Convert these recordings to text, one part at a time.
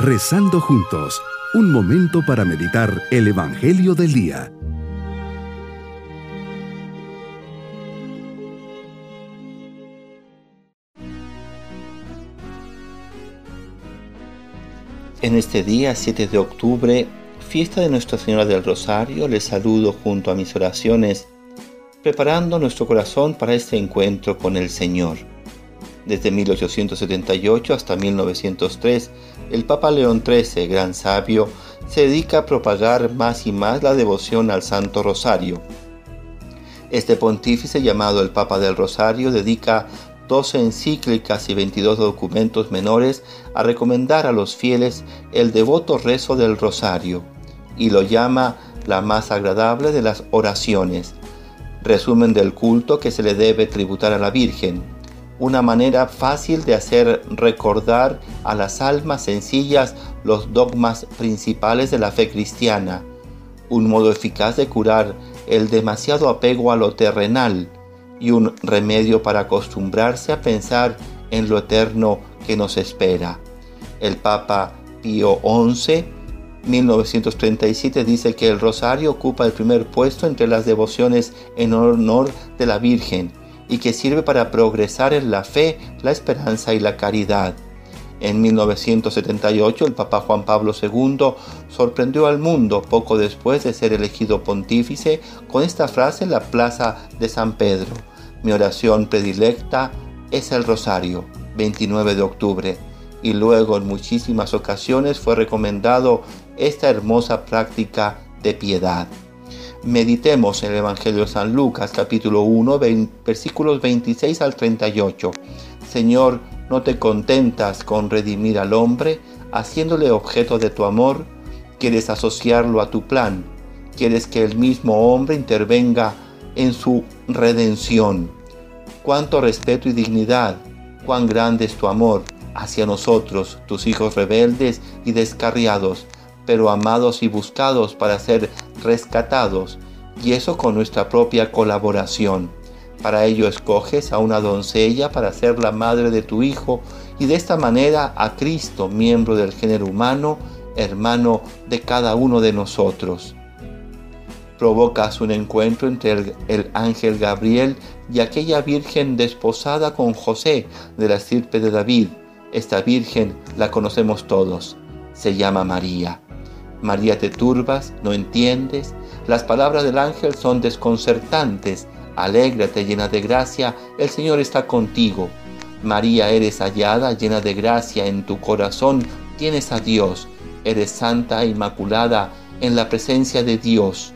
Rezando juntos, un momento para meditar el Evangelio del Día. En este día, 7 de octubre, fiesta de Nuestra Señora del Rosario, les saludo junto a mis oraciones, preparando nuestro corazón para este encuentro con el Señor. Desde 1878 hasta 1903, el Papa León XIII, gran sabio, se dedica a propagar más y más la devoción al Santo Rosario. Este pontífice, llamado el Papa del Rosario, dedica 12 encíclicas y 22 documentos menores a recomendar a los fieles el devoto rezo del Rosario y lo llama la más agradable de las oraciones, resumen del culto que se le debe tributar a la Virgen, una manera fácil de hacer recordar a las almas sencillas los dogmas principales de la fe cristiana, un modo eficaz de curar el demasiado apego a lo terrenal y un remedio para acostumbrarse a pensar en lo eterno que nos espera. El Papa Pío XI 1937 dice que el rosario ocupa el primer puesto entre las devociones en honor de la Virgen y que sirve para progresar en la fe, la esperanza y la caridad. En 1978 el Papa Juan Pablo II sorprendió al mundo poco después de ser elegido pontífice con esta frase en la plaza de San Pedro. Mi oración predilecta es el rosario, 29 de octubre, y luego en muchísimas ocasiones fue recomendado esta hermosa práctica de piedad. Meditemos el Evangelio de San Lucas capítulo 1 versículos 26 al 38. Señor, ¿no te contentas con redimir al hombre haciéndole objeto de tu amor? ¿Quieres asociarlo a tu plan? ¿Quieres que el mismo hombre intervenga en su redención? Cuánto respeto y dignidad, cuán grande es tu amor hacia nosotros, tus hijos rebeldes y descarriados pero amados y buscados para ser rescatados, y eso con nuestra propia colaboración. Para ello escoges a una doncella para ser la madre de tu Hijo y de esta manera a Cristo, miembro del género humano, hermano de cada uno de nosotros. Provocas un encuentro entre el, el ángel Gabriel y aquella virgen desposada con José de la estirpe de David. Esta virgen la conocemos todos, se llama María. María, te turbas, no entiendes. Las palabras del ángel son desconcertantes. Alégrate, llena de gracia, el Señor está contigo. María, eres hallada, llena de gracia en tu corazón, tienes a Dios. Eres santa e inmaculada en la presencia de Dios.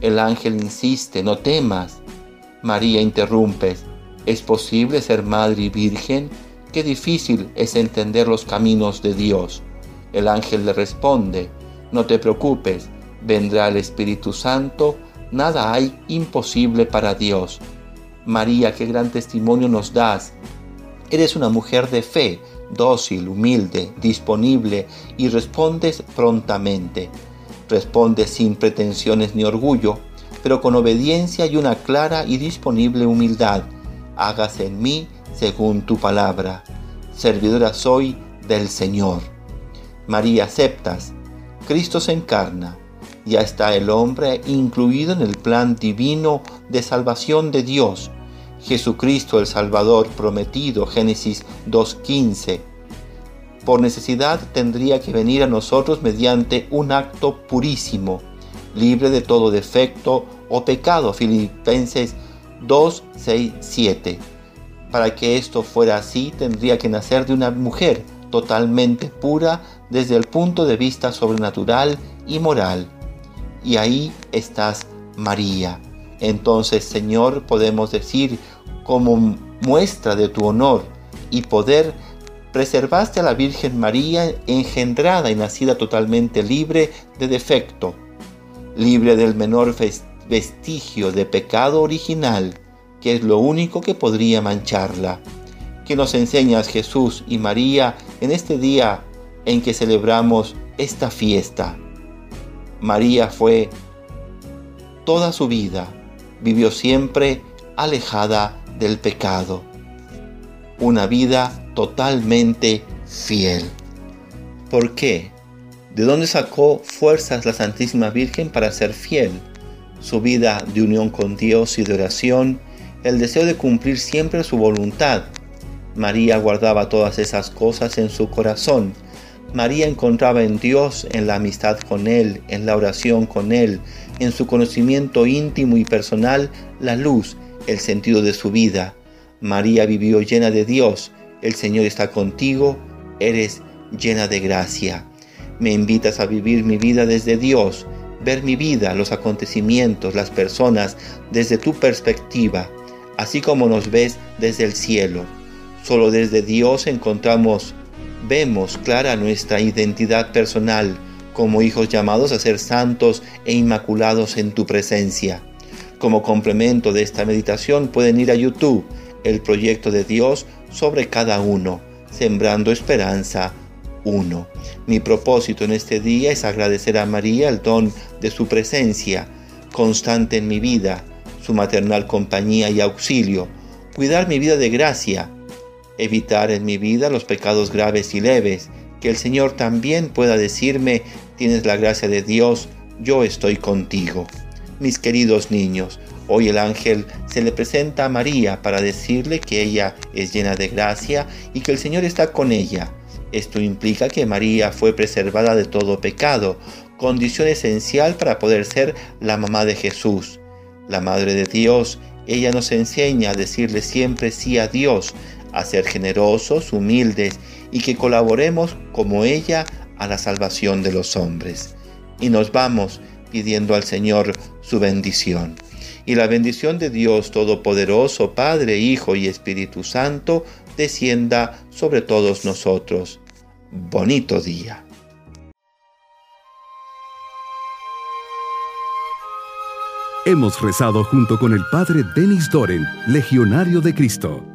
El ángel insiste, no temas. María interrumpe, ¿es posible ser madre y virgen? Qué difícil es entender los caminos de Dios. El ángel le responde, no te preocupes, vendrá el Espíritu Santo, nada hay imposible para Dios. María, qué gran testimonio nos das. Eres una mujer de fe, dócil, humilde, disponible y respondes prontamente. Respondes sin pretensiones ni orgullo, pero con obediencia y una clara y disponible humildad. Hágase en mí según tu palabra. Servidora soy del Señor. María, aceptas Cristo se encarna. Ya está el hombre incluido en el plan divino de salvación de Dios. Jesucristo el Salvador prometido, Génesis 2.15. Por necesidad tendría que venir a nosotros mediante un acto purísimo, libre de todo defecto o pecado, Filipenses 2, 7. Para que esto fuera así, tendría que nacer de una mujer totalmente pura desde el punto de vista sobrenatural y moral. Y ahí estás María. Entonces, Señor, podemos decir como muestra de tu honor y poder, preservaste a la Virgen María engendrada y nacida totalmente libre de defecto, libre del menor vestigio de pecado original, que es lo único que podría mancharla. Que nos enseñas Jesús y María en este día en que celebramos esta fiesta. María fue toda su vida, vivió siempre alejada del pecado, una vida totalmente fiel. ¿Por qué? ¿De dónde sacó fuerzas la Santísima Virgen para ser fiel? Su vida de unión con Dios y de oración, el deseo de cumplir siempre su voluntad. María guardaba todas esas cosas en su corazón. María encontraba en Dios, en la amistad con Él, en la oración con Él, en su conocimiento íntimo y personal, la luz, el sentido de su vida. María vivió llena de Dios, el Señor está contigo, eres llena de gracia. Me invitas a vivir mi vida desde Dios, ver mi vida, los acontecimientos, las personas desde tu perspectiva, así como nos ves desde el cielo. Solo desde Dios encontramos, vemos clara nuestra identidad personal como hijos llamados a ser santos e inmaculados en tu presencia. Como complemento de esta meditación pueden ir a YouTube, el proyecto de Dios sobre cada uno, sembrando esperanza uno. Mi propósito en este día es agradecer a María el don de su presencia constante en mi vida, su maternal compañía y auxilio, cuidar mi vida de gracia, evitar en mi vida los pecados graves y leves, que el Señor también pueda decirme, tienes la gracia de Dios, yo estoy contigo. Mis queridos niños, hoy el ángel se le presenta a María para decirle que ella es llena de gracia y que el Señor está con ella esto implica que María fue preservada de todo pecado, condición esencial para poder ser la mamá de Jesús. La Madre de Dios, ella nos enseña a decirle siempre sí a Dios, a ser generosos, humildes y que colaboremos como ella a la salvación de los hombres. Y nos vamos pidiendo al Señor su bendición. Y la bendición de Dios Todopoderoso, Padre, Hijo y Espíritu Santo, descienda sobre todos nosotros bonito día. Hemos rezado junto con el Padre Denis Doren, Legionario de Cristo.